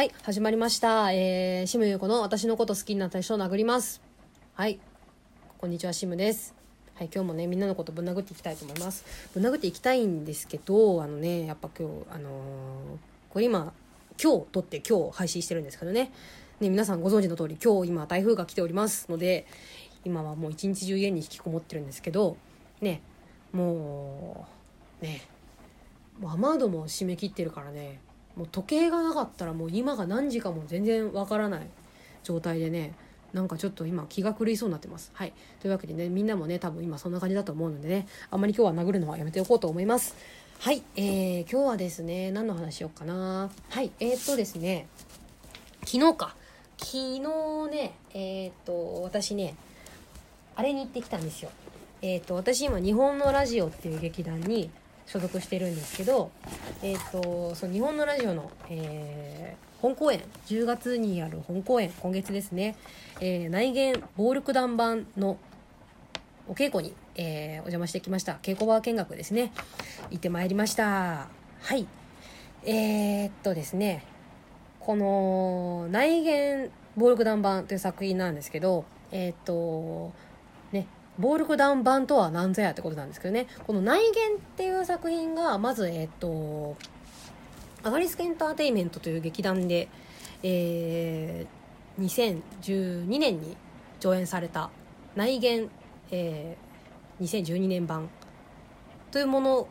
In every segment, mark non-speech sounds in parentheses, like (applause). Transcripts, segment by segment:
はい、始まりました。えー、シムユーコの私のこと好きになった人を殴ります。はい、こんにちは、シムです。はい、今日もね、みんなのことぶん殴っていきたいと思います。ぶん殴っていきたいんですけど、あのね、やっぱ今日、あのー、これ今、今日撮って今日配信してるんですけどね、ね、皆さんご存知の通り、今日今台風が来ておりますので、今はもう一日中家に引きこもってるんですけど、ね、もう、ね、もう雨戸も締め切ってるからね、もう時計がなかったらもう今が何時かも全然わからない状態でねなんかちょっと今気が狂いそうになってます。はい。というわけでね、みんなもね、多分今そんな感じだと思うのでね、あんまり今日は殴るのはやめておこうと思います。はい。えー、今日はですね、何の話しようかな。はい。えー、っとですね、昨日か。昨日ね、えー、っと、私ね、あれに行ってきたんですよ。えー、っと、私今、日本のラジオっていう劇団に所属してるんですけど、えーと、その日本のラジオの、えー、本公演10月にやる本公演今月ですね、えー、内言暴力団版のお稽古に、えー、お邪魔してきました。稽古場見学ですね。行ってまいりました。はい。えー、っとですねこの内言暴力団版という作品なんですけどえ、っとね暴力団版とは何ぞやってことなんですけどね。この内言っていう作品がまずえっ、とアガリスクエンターテイメントという劇団で、えー、2012年に上演された内言、えー、2012年版というもの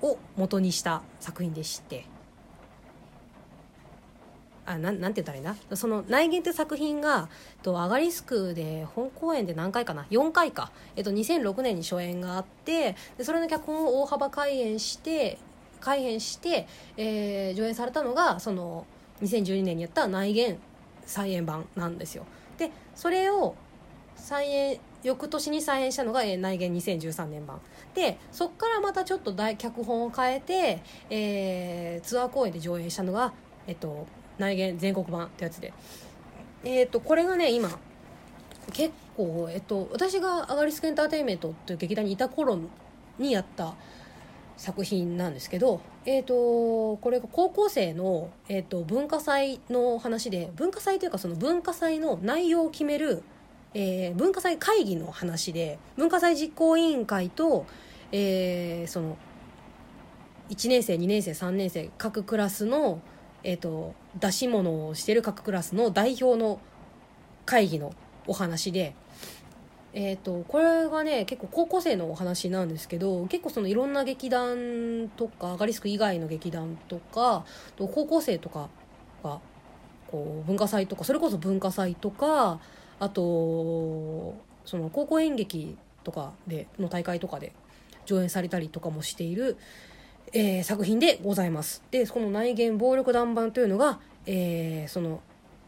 を元にした作品でして。あななんて言ったらいいなその内言って作品がとアガリスクで本公演で何回かな？4回か、えっと、2006年に初演があってでそれの脚本を大幅改演して改編して、えー、上演されたのがその2012年にやった内言再演版なんですよ。でそれを再演翌年に再演したのが、えー、内言2013年版。でそこからまたちょっと大脚本を変えて、えー、ツアー公演で上演したのが、えっと、内言全国版ってやつで。えっ、ー、とこれがね今結構、えっと、私がアガリスクエンターテインメントという劇団にいた頃にやった作品なんですけど、えーと、これが高校生の、えーと、文化祭の話で文化祭というかその文化祭の内容を決める、えー、文化祭会議の話で文化祭実行委員会と、えー、その1年生2年生3年生各クラスのえーと、出し物をしてる各クラスの代表の会議のお話で、えーと、これがね結構高校生のお話なんですけど結構そのいろんな劇団とかアガリスク以外の劇団とか高校生とかがこう文化祭とかそれこそ文化祭とかあとその高校演劇とかでの大会とかで上演されたりとかもしている、えー、作品でございます。で、この内言暴力団版というのが、えー、その、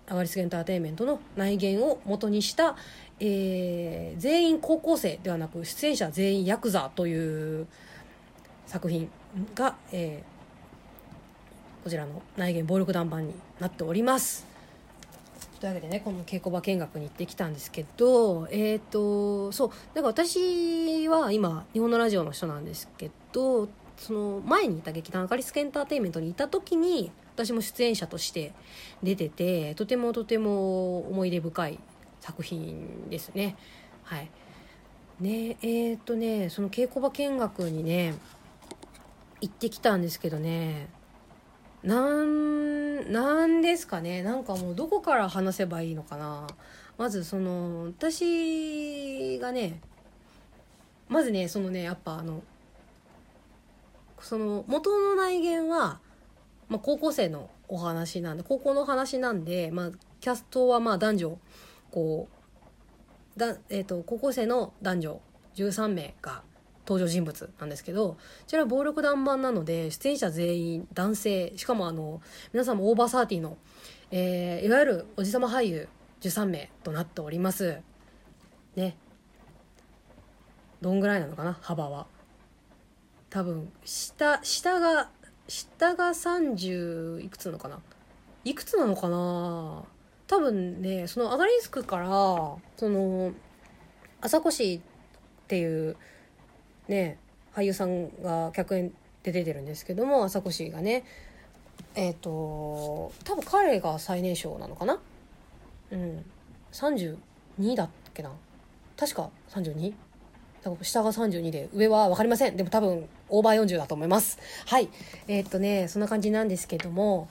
アガリスエンターテインメントの内言を元にした、えー、全員高校生ではなく出演者全員ヤクザという作品が、えー、こちらの内言暴力団版になっております。というわけでねこの稽古場見学に行ってきたんですけどえっ、ー、とそうなんか私は今日本のラジオの人なんですけどその前にいた劇団アカリスクエンターテインメントにいた時に私も出演者として出ててとてもとても思い出深い作品ですね。はい。ねえー、っとねその稽古場見学にね行ってきたんですけどねなんなんですかねなんかもうどこから話せばいいのかな。まずその私がねまずねそのねやっぱあのその元の内言は、まあ、高校生のお話なんで高校の話なんで、まあ、キャストはまあ男女こうだ、えーと、高校生の男女13名が登場人物なんですけどこちら暴力団版なので出演者全員男性しかもあの皆さんもオーバーサーティーの、えー、いわゆるおじさま俳優13名となっております。ね。どんぐらいなのかな？幅は。多分下下が下が30いくつなのかな？いくつなのかな？多分ねそのアガリスクからその朝越っていうね俳優さんが客演で出てるんですけども朝越がねえっ、ー、と多分彼が最年少なのかな？うん。32だっけな？確か 32? 下が32で上は分かりません。でも多分オーバー40だと思います。はい。えー、っとねそんな感じなんですけども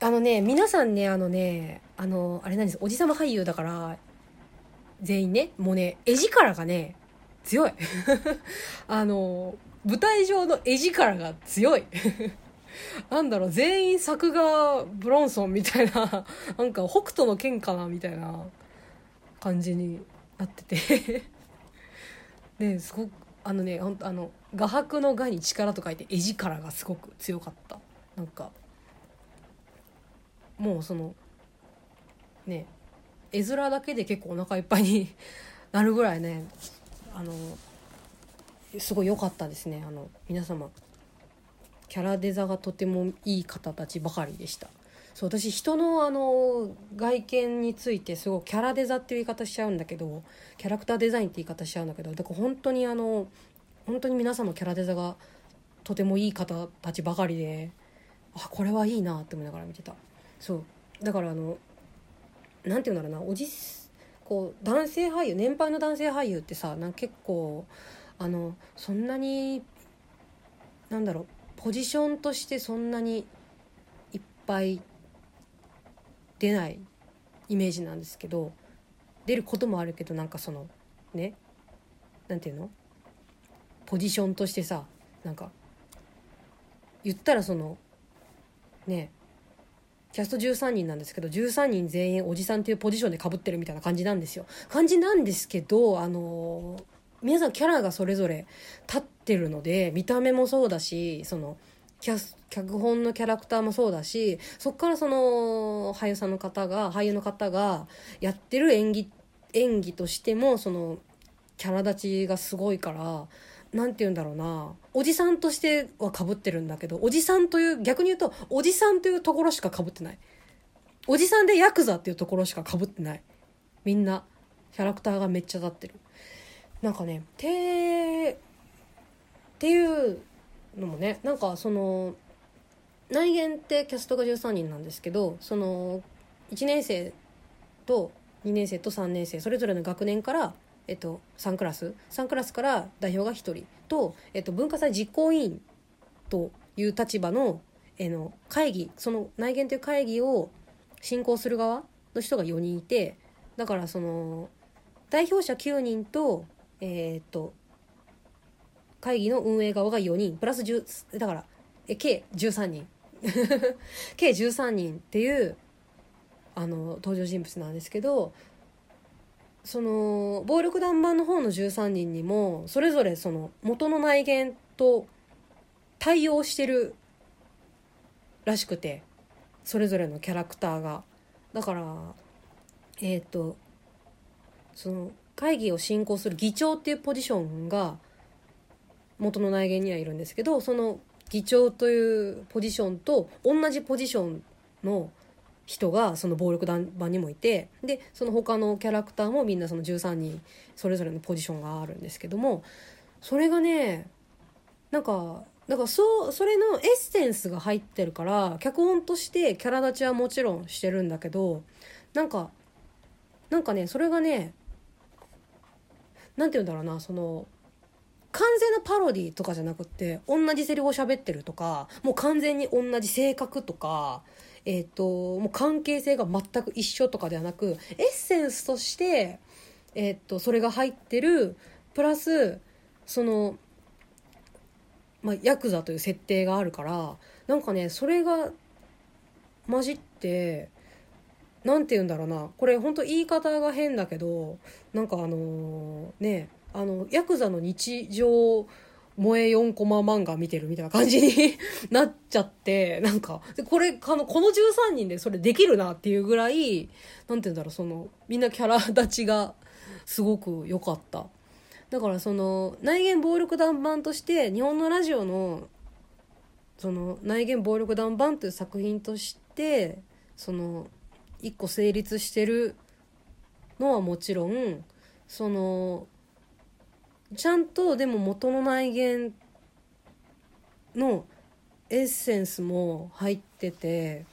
あのね皆さんねあのねあのあれなんです。おじさま俳優だから全員ねもうね絵力がね強い。(laughs) あの舞台上の絵力が強い。(laughs) なんだろう全員作画ブロンソンみたいな (laughs) なんか北斗の剣かなみたいな感じになってて。ねすごくあのねほんあの画伯の画に力と書いて絵力がすごく強かった。なんかもうそのね絵面だけで結構お腹いっぱいに (laughs) なるぐらいねあのすごい良かったですね。あの皆様キャラデザがとてもいい方たちばかりでした。そう私人のあの外見についてすごいキャラデザっていう言い方しちゃうんだけどキャラクターデザインって言い方しちゃうんだけどだから本当にあの本当に皆様キャラデザがとてもいい方たちばかりであこれはいいなって思いながら見てた。そう。だからあの何て言うんだろうな。おじこう男性俳優年配の男性俳優ってさなん結構あのそんなになんだろうポジションとしてそんなにいっぱい出ないイメージなんですけど出ることもあるけどなんかそのねなんていうの？ポジションとしてさなんか言ったらそのねキャスト13人なんですけど13人全員おじさんっていうポジションでかぶってるみたいな感じなんですよ。感じなんですけどあの皆さんキャラがそれぞれ立ってるので見た目もそうだしそのキャス脚本のキャラクターもそうだしそこからその俳優さんの方が俳優の方がやってる演技演技としてもそのキャラ立ちがすごいから何て言うんだろうな。おじさんとしてはかぶってるんだけどおじさんという逆に言うとおじさんというところしかかぶってない。おじさんでヤクザっていうところしかかぶってない。みんなキャラクターがめっちゃ立ってる。なんかねてっていうのもねなんかその内言ってキャストが13人なんですけどその1年生と2年生と3年生それぞれの学年から、えっと、3クラス？3クラスから代表が1人。と、えっと、文化祭実行委員という立場の,、えの会議その内言という会議を進行する側の人が4人いてだからその代表者9人とえー、っと会議の運営側が4人。プラス10だからえ計13人。(laughs) 計13人っていうあの登場人物なんですけどその暴力団版の方の13人にもそれぞれその元の内言と対応してるらしくてそれぞれのキャラクターが。だからえっ、ー、とその会議を進行する議長っていうポジションが元の内言にはいるんですけどその議長というポジションと同じポジションの人がその暴力団版にもいてでその他のキャラクターもみんなその13人それぞれのポジションがあるんですけどもそれがねなんかだかそうそれのエッセンスが入ってるから脚本としてキャラ立ちはもちろんしてるんだけどなんかなんかねそれがね何て言うんだろうなその完全なパロディとかじゃなくて同じセリフを喋ってるとかもう完全に同じ性格とか、えーと、もう関係性が全く一緒とかではなくエッセンスとして、えーと、それが入ってるプラスその、まあ、ヤクザという設定があるからなんかねそれが混じって何て言うんだろうなこれ本当言い方が変だけどなんかあのー、ねあのヤクザの日常萌え4コマ漫画見てるみたいな感じに (laughs) なっちゃってなんかこれあのこの13人でそれできるなっていうぐらい何て言うんだろうそのみんなキャラ立ちがすごく良かった。だからその内言暴力団版として日本のラジオのその内言暴力団版という作品としてその一個成立してるのはもちろんそのちゃんとでも元の内言のエッセンスも入ってて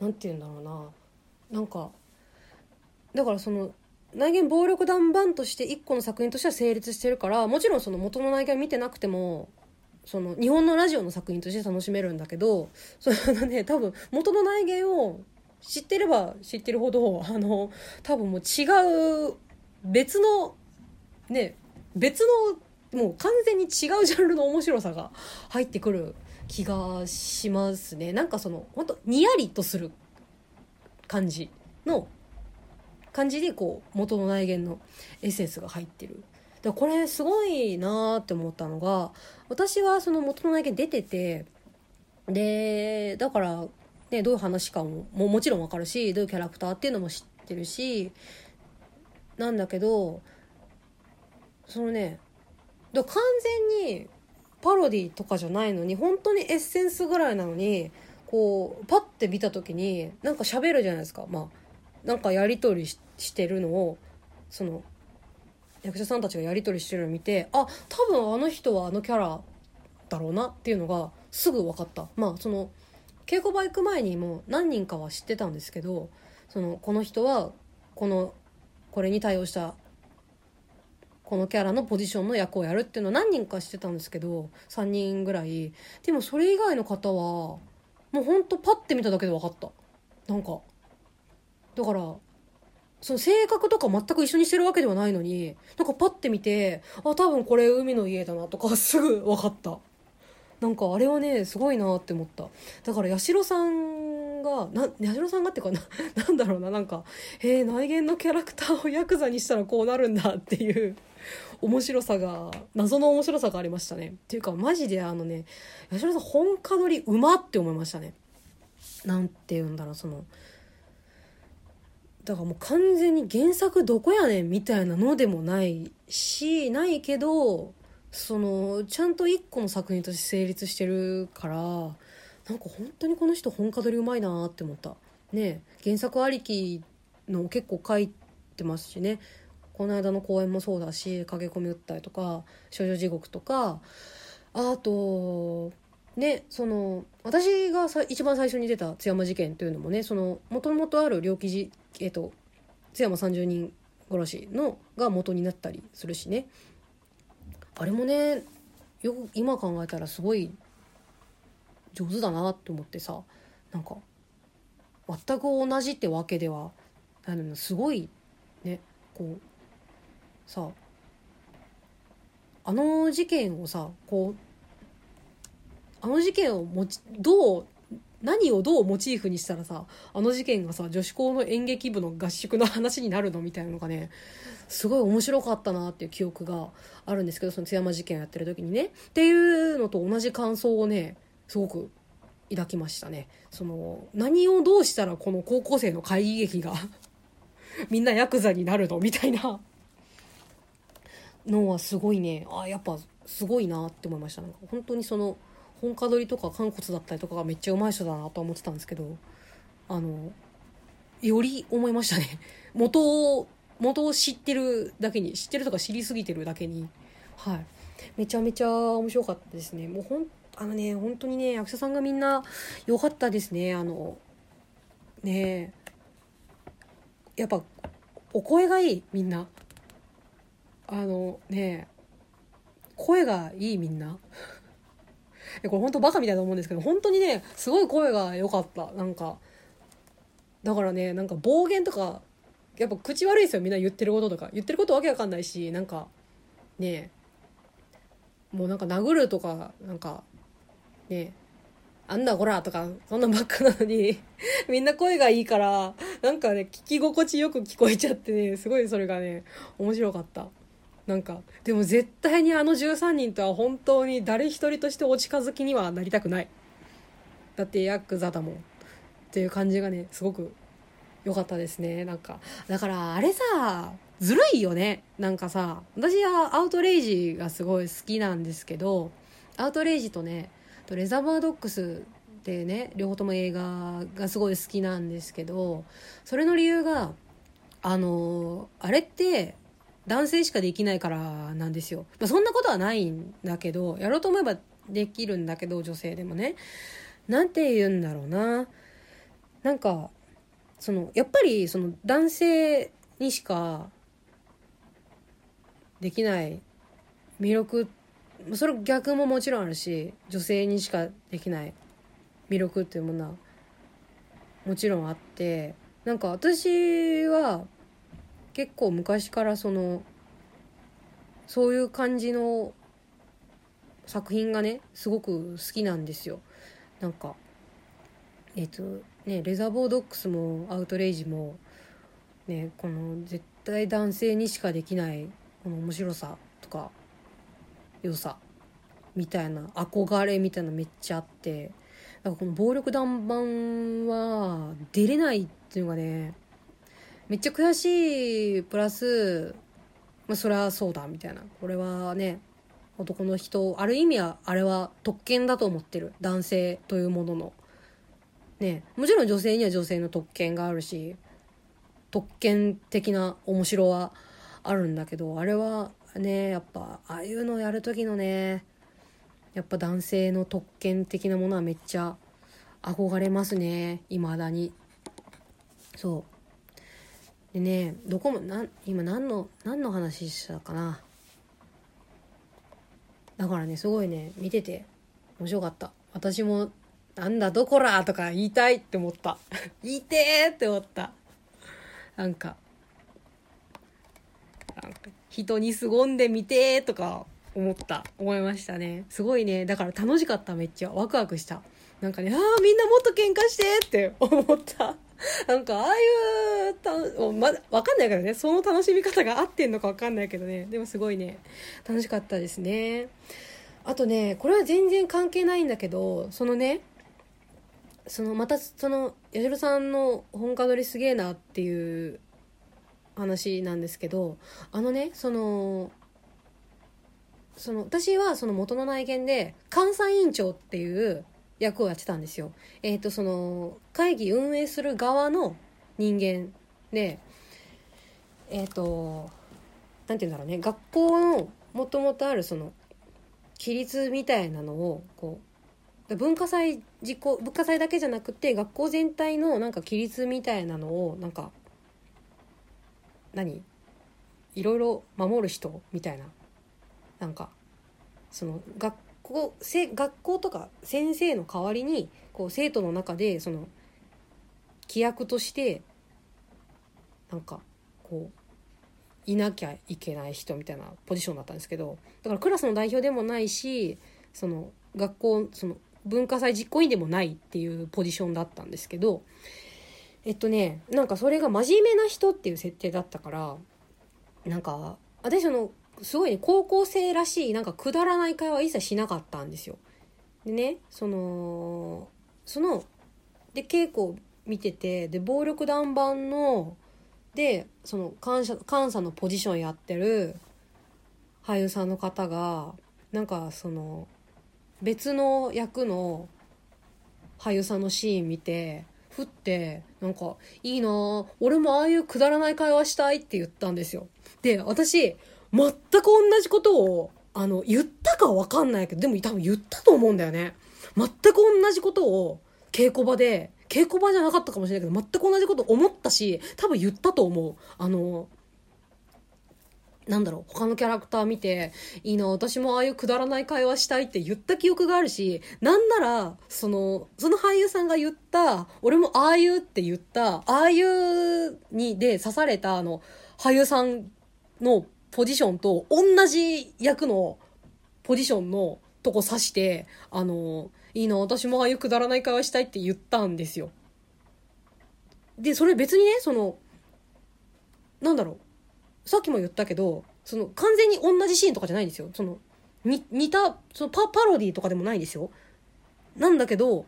何て言うんだろうな。なんかだからその内言暴力団版として一個の作品としては成立してるからもちろんその元の内言見てなくてもその日本のラジオの作品として楽しめるんだけどそのね多分元の内言を知ってれば知ってるほどあの多分もう違う別のね別のもう完全に違うジャンルの面白さが入ってくる気がしますね。なんかその本当にやりとする感じの感じでこう元の内言のエッセンスが入ってる。だこれすごいなーって思ったのが私はその元の内見出ててでだからねどういう話かもももちろんわかるしどういうキャラクターっていうのも知ってるしなんだけどそのね。完全にパロディとかじゃないのに本当にエッセンスぐらいなのにこうパッて見た時になんか喋るじゃないですか。まあなんかやり取りしてるのをその役者さんたちがやり取りしてるのを見てあ多分あの人はあのキャラだろうなっていうのがすぐ分かった。まあその稽古場行く前にも何人かは知ってたんですけどそのこの人はこのこれに対応したこのキャラのポジションの役をやるっていうのは何人か知ってたんですけど3人ぐらい。でもそれ以外の方はもうほんとパッて見ただけで分かった。なんかだからその性格とか全く一緒にしてるわけではないのになんかパッて見てあ多分これ海の家だなとか (laughs) すぐ分かった。なんかあれはねすごいなって思った。だから八代さんがな八代さんがっていうかななんだろうななんかへえ内言のキャラクターをヤクザにしたらこうなるんだっていう。面白さが謎の面白さがありましたね。っていうかマジであのね八代さん本家取りうまって思いましたね。なんて言うんだろうそのだからもう完全に原作どこやねんみたいなのでもないしないけどそのちゃんと一個の作品として成立してるからなんか本当にこの人本家取りうまいなって思った。ね原作ありきの結構書いてますしね。この間の公演もそうだし駆け込み訴えとか少女地獄とかあとねその私がさ一番最初に出た津山事件というのもねもともとある猟奇事えっ、と津山30人殺しのが元になったりするしね。あれもねよく今考えたらすごい上手だなって思ってさなんか全く同じってわけではないのすごいねこうさあの事件をさこうあの事件をもちどう何をどうモチーフにしたらさあの事件がさ女子校の演劇部の合宿の話になるのみたいなのがねすごい面白かったなっていう記憶があるんですけどその津山事件をやってる時にね。っていうのと同じ感想をねすごく抱きましたね。その何をどうしたらこの高校生の会議劇が (laughs) みんなヤクザになるの？みたいな。のはすごいね。あやっぱすごいなって思いました。なんか本当にその本家取りとか肝骨だったりとかがめっちゃうまい人だなと思ってたんですけどあのより思いましたね。(laughs) 元を元を知ってるだけに知ってるとか知りすぎてるだけに。はい。めちゃめちゃ面白かったですね。もうほんあのね本当にね役者さんがみんな良かったですね。あのねやっぱお声がいいみんな。あのね声がいいみんな。(laughs) これ本当バカみたいな思うんですけど本当にねすごい声が良かった。なんかだからねなんか暴言とかやっぱ口悪いですよみんな言ってることとか。言ってることわけわかんないしなんかねもうなんか殴るとかなんかねあんだこらとかそんなばっかなのに (laughs) みんな声がいいからなんかね聞き心地よく聞こえちゃってねすごいそれがね面白かった。なんかでも絶対にあの13人とは本当に誰一人としてお近づきにはなりたくない。だってヤクザだもん。っていう感じがねすごく良かったですね。なんかだからあれさずるいよね。なんかさ私はアウトレイジがすごい好きなんですけどアウトレイジとねとレザーバードッグスってね両方とも映画がすごい好きなんですけどそれの理由があのあれって男性しかできないからなんですよ、まあ、そんなことはないんだけどやろうと思えばできるんだけど女性でもね。なんて言うんだろうな。なんかそのやっぱりその男性にしかできない魅力それ逆ももちろんあるし女性にしかできない魅力っていうものはもちろんあってなんか私は結構昔からそのそういう感じの作品がねすごく好きなんですよ。なんかえっ、とねレザーボードックスもアウトレイジもねこの絶対男性にしかできないこの面白さとか良さみたいな憧れみたいなめっちゃあってだからこの暴力団版は出れないっていうのがねめっちゃ悔しいプラスまあそれはそうだみたいな。これはね男の人ある意味はあれは特権だと思ってる。男性というものの。ね。もちろん女性には女性の特権があるし特権的な面白はあるんだけどあれはねやっぱああいうのやる時のねやっぱ男性の特権的なものはめっちゃ憧れますね。未だに。そう。でねどこもな今何の何の話したかな。だからねすごいね見てて面白かった。私もなんだどこらとか言いたいって思った。(laughs) 言いてーって思った。なんかなんか人に凄んでみてーとか思った。思いましたね。すごいね。だから楽しかっためっちゃ。ワクワクした。なんかねああみんなもっと喧嘩してって思った。(laughs) なんかああいうたまだ分かんないからね。その楽しみ方が合ってんのか分かんないけどね。でもすごいね。楽しかったですね。あとねこれは全然関係ないんだけどそのねそのまたその八代さんの本家撮りすげえなっていう話なんですけどあのねそのその私はその元の内見で監査委員長っていう役をやってたんですよ。えっ、ー、とその会議運営する側の人間でえっ、ー、と何て言うんだろうね。学校のもともとあるその規律みたいなのをこう文化祭実行文化祭だけじゃなくて学校全体のなんか規律みたいなのをなんか何？いろいろ守る人みたいな。なんかその学校せ学校とか先生の代わりにこう生徒の中でその規約としてなんかこういなきゃいけない人みたいなポジションだったんですけどだからクラスの代表でもないしその学校その文化祭実行委員でもないっていうポジションだったんですけどえっとねなんかそれが真面目な人っていう設定だったからなんか私そのすごいね高校生らしいなんかくだらない会話一切しなかったんですよ。でねそのそので稽古を見ててで暴力団版のでその監査監査のポジションやってる俳優さんの方がなんかその別の役の俳優さんのシーン見てふってなんか「いいな俺もああいうくだらない会話したい」って言ったんですよ。で私全く同じことをあの言ったかわかんないけどでも多分言ったと思うんだよね。全く同じことを稽古場で稽古場じゃなかったかもしれないけど、全く同じこと思ったし、多分言ったと思う。あの、なんだろう、他のキャラクター見て、いいな、私もああいうくだらない会話したいって言った記憶があるし、なんなら、その、その俳優さんが言った、俺もああいうって言った、ああいうにで刺された、あの、俳優さんのポジションと同じ役のポジションのとこ刺して、あの、いいな、私もああいうくだらない会話したいって言ったんですよ。で、それ別にね、その、なんだろう。さっきも言ったけど、その、完全に同じシーンとかじゃないんですよ。その、に、似た、そのパ、パロディとかでもないですよ。なんだけど、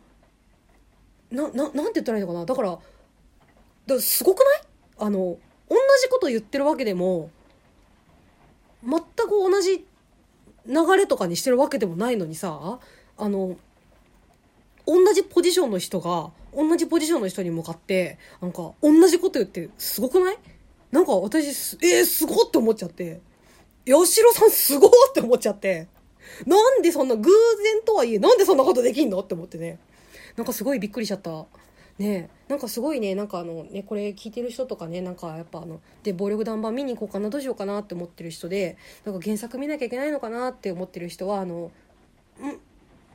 な、な、なんて言ったらいいのかな。だから、だからすごくない？あの、同じこと言ってるわけでも、全く同じ流れとかにしてるわけでもないのにさ、あの、同じポジションの人が同じポジションの人に向かってなんか同じこと言ってすごくない？なんか私えー、すごって思っちゃって。八代さんすごって思っちゃって。なんでそんな偶然とはいえなんでそんなことできんの？って思ってね。なんかすごいびっくりしちゃった。ねなんかすごいね。なんかあのねこれ聞いてる人とかね。なんかやっぱあので暴力団版見に行こうかなどうしようかなって思ってる人でなんか原作見なきゃいけないのかなって思ってる人はあのん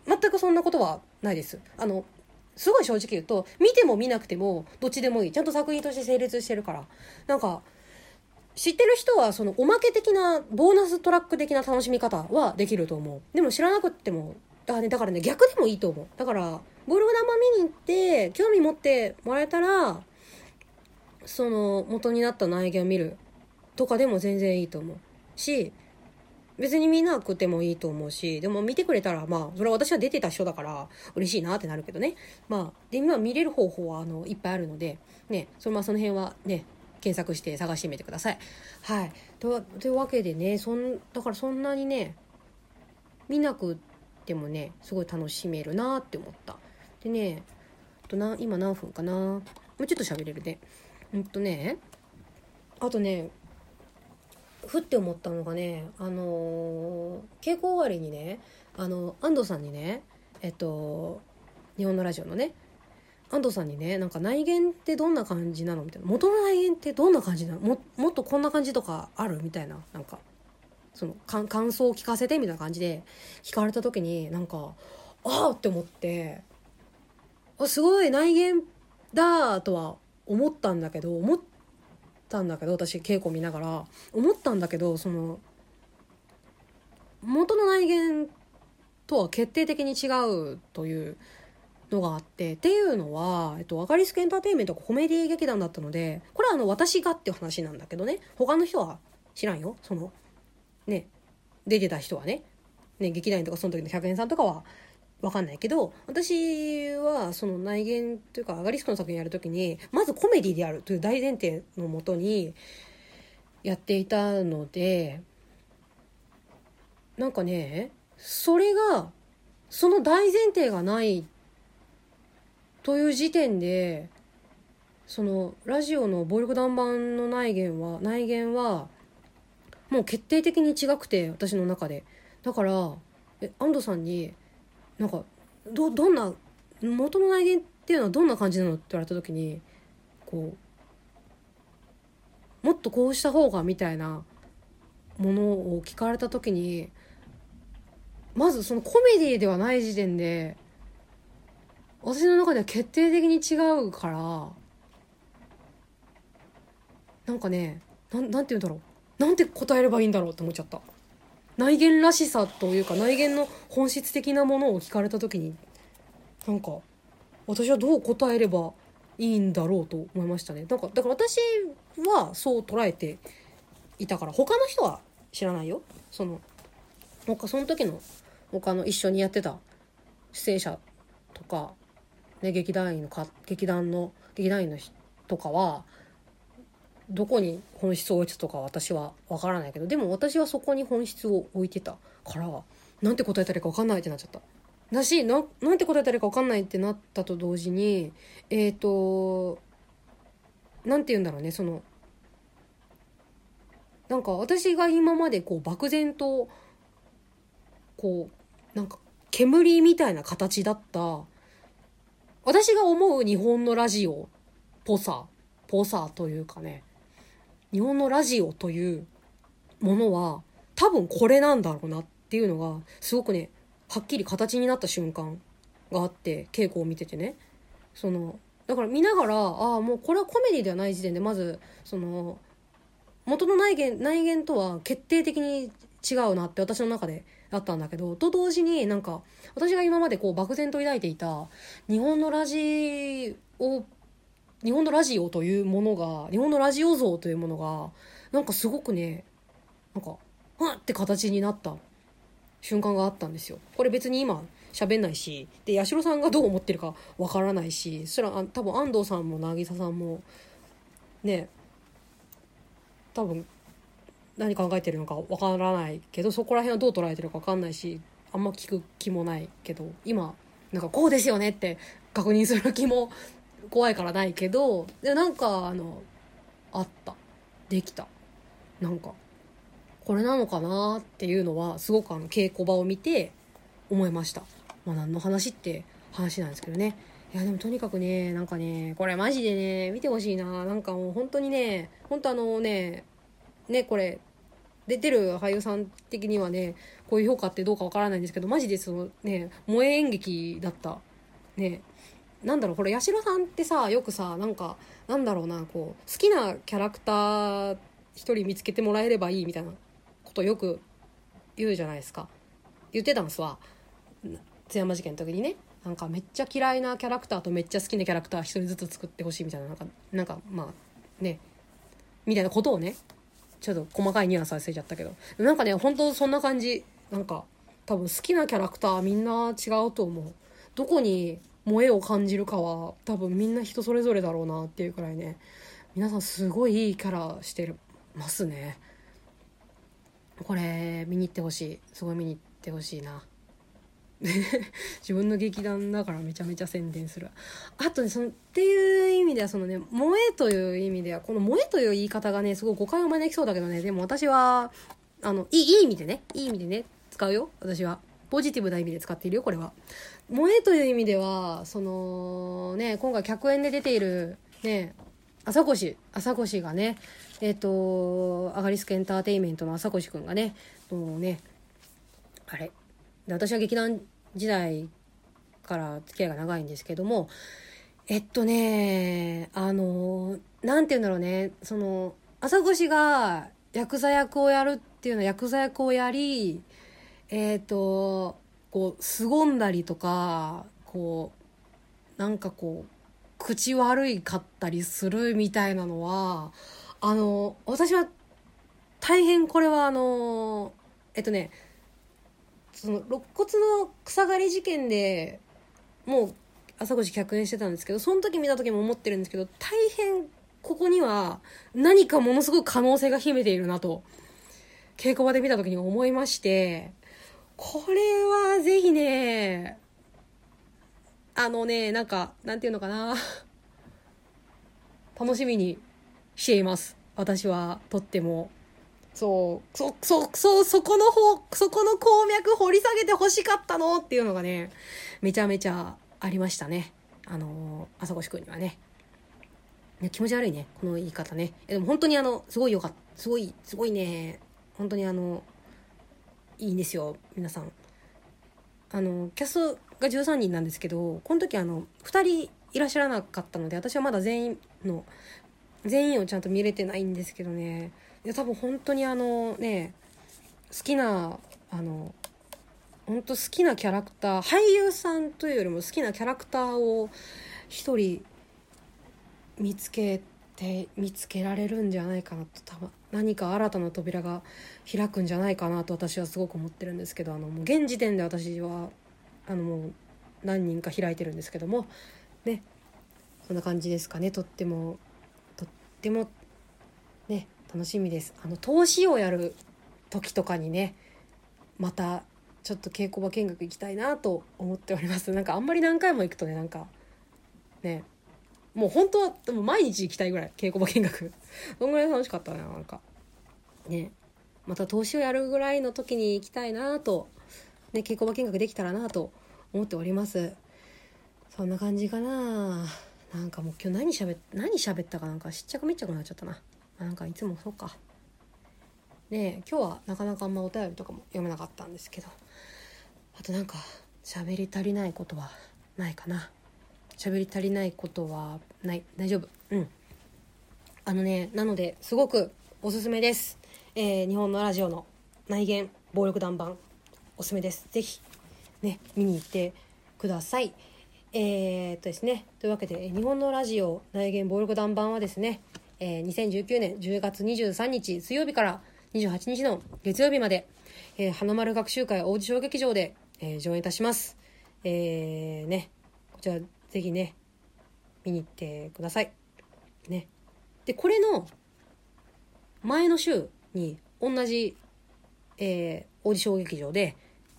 全くそんなことはないです。あのすごい正直言うと見ても見なくてもどっちでもいい。ちゃんと作品として成立してるから。なんか知ってる人はそのおまけ的なボーナストラック的な楽しみ方はできると思う。でも知らなくてもだからねだからね逆でもいいと思う。だからボール玉見に行って興味持ってもらえたらその元になった苗木を見るとかでも全然いいと思うし別に見なくてもいいと思うしでも見てくれたらまあそれは私は出てた人だから嬉しいなってなるけどね。まあで今見れる方法はあのいっぱいあるのでねそのまあその辺はね検索して探してみてください。はい。というわけでねそんだからそんなにね見なくてもねすごい楽しめるなって思った。でねとな今何分かな。もうちょっと喋れるね。うんとねあとねふって思ったのがねあのー、稽古終わりにねあの安藤さんにねえっと日本のラジオのね安藤さんにねなんか内言ってどんな感じなのみたいな。元の内言ってどんな感じなの？ももっとこんな感じとかある？みたいな。なんかその感想を聞かせてみたいな感じで聞かれた時になんかああって思って。あすごい内言だとは思ったんだけど思ったんだけど私稽古見ながら思ったんだけどその元の内言とは決定的に違うというのがあってっていうのは、えっと、アガリスクエンターテインメントがコメディ劇団だったのでこれはあの私がっていう話なんだけどね。他の人は知らんよ。そのね出てた人はね。ね劇団員とかその時の100円さんとかはわかんないけど、私はその内言というか、アガリスクの作品やるときに、まずコメディであるという大前提のもとにやっていたので、なんかね、それが、その大前提がないという時点で、そのラジオの暴力団版の内言は、内言は、もう決定的に違くて、私の中で。だから、え安藤さんに、なんかどどんな元の内言っていうのはどんな感じなのって言われた時にこうもっとこうした方がみたいなものを聞かれた時にまずそのコメディではない時点で私の中では決定的に違うからなんかねなんなんて言うんだろうなんて答えればいいんだろうって思っちゃった。内言らしさというか内言の本質的なものを聞かれた時になんか私はどう答えればいいんだろうと思いましたね。なんかだから私はそう捉えていたから他の人は知らないよ。その他その時の他の一緒にやってた出演者とか、ね、劇団員のか劇団の劇団員の人とかはどこに本質を置いてたとか私は分からないけどでも私はそこに本質を置いてたからなんて答えたらいいか分かんないってなっちゃった。だしななんて答えたらいいか分かんないってなったと同時にえっ、ー、となんて言うんだろうねそのなんか私が今までこう漠然とこうなんか煙みたいな形だった私が思う日本のラジオっぽさぽさというかね日本のラジオというものは多分これなんだろうなっていうのがすごくねはっきり形になった瞬間があって稽古を見ててね。そのだから見ながらああもうこれはコメディではない時点でまずその元の内言内言とは決定的に違うなって私の中であったんだけどと同時になんか私が今までこう漠然と抱いていた日本のラジオ日本のラジオというものが日本のラジオ像というものがなんかすごくねなんかふわって形になった瞬間があったんですよ。これ別に今喋んないしで八代さんがどう思ってるかわからないしそしたら多分安藤さんも渚さんもね多分何考えてるのかわからないけどそこら辺はどう捉えてるかわかんないしあんま聞く気もないけど今なんかこうですよねって確認する気も怖いからないけどでなんかあのあった。できた。なんかこれなのかなっていうのはすごくあの稽古場を見て思いました。まあ何の話って話なんですけどね。いやでもとにかくねなんかねこれマジでね見てほしいな。なんかもう本当にね本当あのねねこれ出てる俳優さん的にはねこういう評価ってどうかわからないんですけどマジでそのね萌え演劇だった。ね。なんだろうこれ八代さんってさよくさなんかなんだろうなこう好きなキャラクター一人見つけてもらえればいいみたいなことよく言うじゃないですか。言ってたんですわ。津山事件の時にね。なんかめっちゃ嫌いなキャラクターとめっちゃ好きなキャラクター一人ずつ作ってほしいみたいななんかなんかまあね。みたいなことをね。ちょっと細かいニュアンス忘れちゃったけど。なんかね本当そんな感じ。なんか多分好きなキャラクターみんな違うと思う。どこに萌えを感じるかは多分みんな人それぞれだろうなっていうくらいね。皆さんすごいいいキャラしてますね。これ見に行ってほしい。すごい見に行ってほしいな。(laughs) 自分の劇団だからめちゃめちゃ宣伝するあとねそのっていう意味ではそのね萌えという意味ではこの萌えという言い方がねすごい誤解を招きそうだけどね。でも私はあのいいいい意味でねいい意味でね使うよ。私は。ポジティブな意味で使っているよこれは。萌えという意味ではそのね今回客演で出ているね朝越朝越がねえっ、とアガリスクエンターテインメントの朝越くんがねもうねあれ。私は劇団時代から付き合いが長いんですけどもえっとねあの何て言うんだろうねその朝越がヤクザ役をやるっていうのはヤクザ役をやりえっ、ー、とこう凄んだりとかこうなんかこう口悪いかったりするみたいなのはあの私は大変これはあのえっとねその肋骨の草刈り事件でもう朝越客演してたんですけどその時見た時も思ってるんですけど大変ここには何かものすごい可能性が秘めているなと稽古場で見た時に思いましてこれはぜひねあのねなんかなんていうのかな。(laughs) 楽しみにしています。私はとっても。そうそそそそこの方そこの鉱脈掘り下げて欲しかったのっていうのがねめちゃめちゃありましたね。あの朝越くんにはね。気持ち悪いね。この言い方ね。でも本当にあのすごいよかった。すごいすごいね。本当にあのいいんですよ皆さん。あのキャストが13人なんですけどこの時あの2人いらっしゃらなかったので私はまだ全員の全員をちゃんと見れてないんですけどね。いや多分本当にあのね好きなあの本当好きなキャラクター俳優さんというよりも好きなキャラクターを一人見つけて見つけられるんじゃないかなと多分何か新たな扉が開くんじゃないかなと私はすごく思ってるんですけどあのもう現時点で私はあのもう何人か開いてるんですけどもねそんな感じですかねとっても。とってもね楽しみです。あの投資をやる時とかにねまたちょっと稽古場見学行きたいなと思っております。なんかあんまり何回も行くとねなんかねもう本当は毎日行きたいぐらい稽古場見学。(laughs) そんぐらい楽しかったななんか。ね。また投資をやるぐらいの時に行きたいなと。ね稽古場見学できたらなと思っております。そんな感じかな。なんかもう今日何しゃべ何喋ったかなんかしっちゃくめっちゃくなっちゃったな。なんかいつもそうか。で今日はなかなかあんまお便りとかも読めなかったんですけど。あとなんか喋り足りないことはないかな。喋り足りないことはない。大丈夫。うん。あのねなのですごくおすすめです、えー、日本のラジオの内言暴力団版おすすめです。ぜひね見に行ってください。えー、っとですね。というわけで日本のラジオ内言暴力団版はですねえー、2019年10月23日水曜日から28日の月曜日まで、えー、花丸学習会王子小劇場で、えー、上演いたします。えー、ね、こちらぜひね、見に行ってください。ね。で、これの前の週に同じ、えー、王子小劇場で、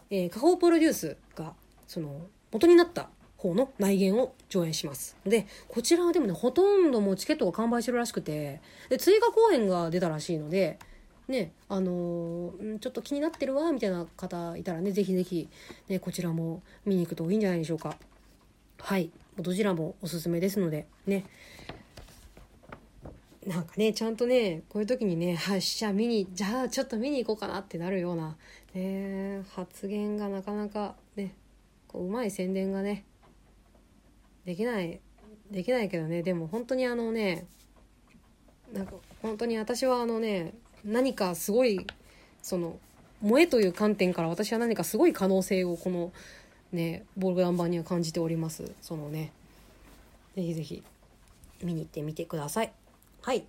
えー、加工プロデュースが、その、元になった方の内言を上演しますでこちらはでもねほとんどもうチケットが完売してるらしくてで追加公演が出たらしいのでねあのーちょっと気になってるわみたいな方いたらねぜひぜひ、ね、こちらも見に行くといいんじゃないでしょうかはいどちらもおすすめですのでね。なんかねちゃんとねこういう時にね発射見にじゃあちょっと見に行こうかなってなるような、ね、発言がなかなかねこううまい宣伝がねできないできないけどねでも本当にあのねなんか本当に私はあのね何かすごいその萌えという観点から私は何かすごい可能性をこのねボールン版には感じております。そのねぜひぜひ見に行ってみてください。はい。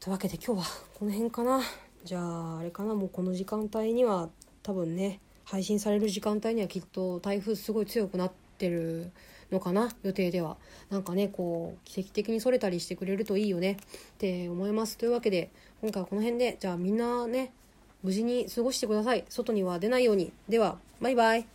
というわけで今日はこの辺かな。じゃああれかな。もうこの時間帯には多分ね配信される時間帯にはきっと台風すごい強くなってるのかな。予定では。なんかねこう奇跡的にそれたりしてくれるといいよね。って思います。というわけで今回はこの辺で。じゃあみんなね無事に過ごしてください。外には出ないように。ではバイバイ。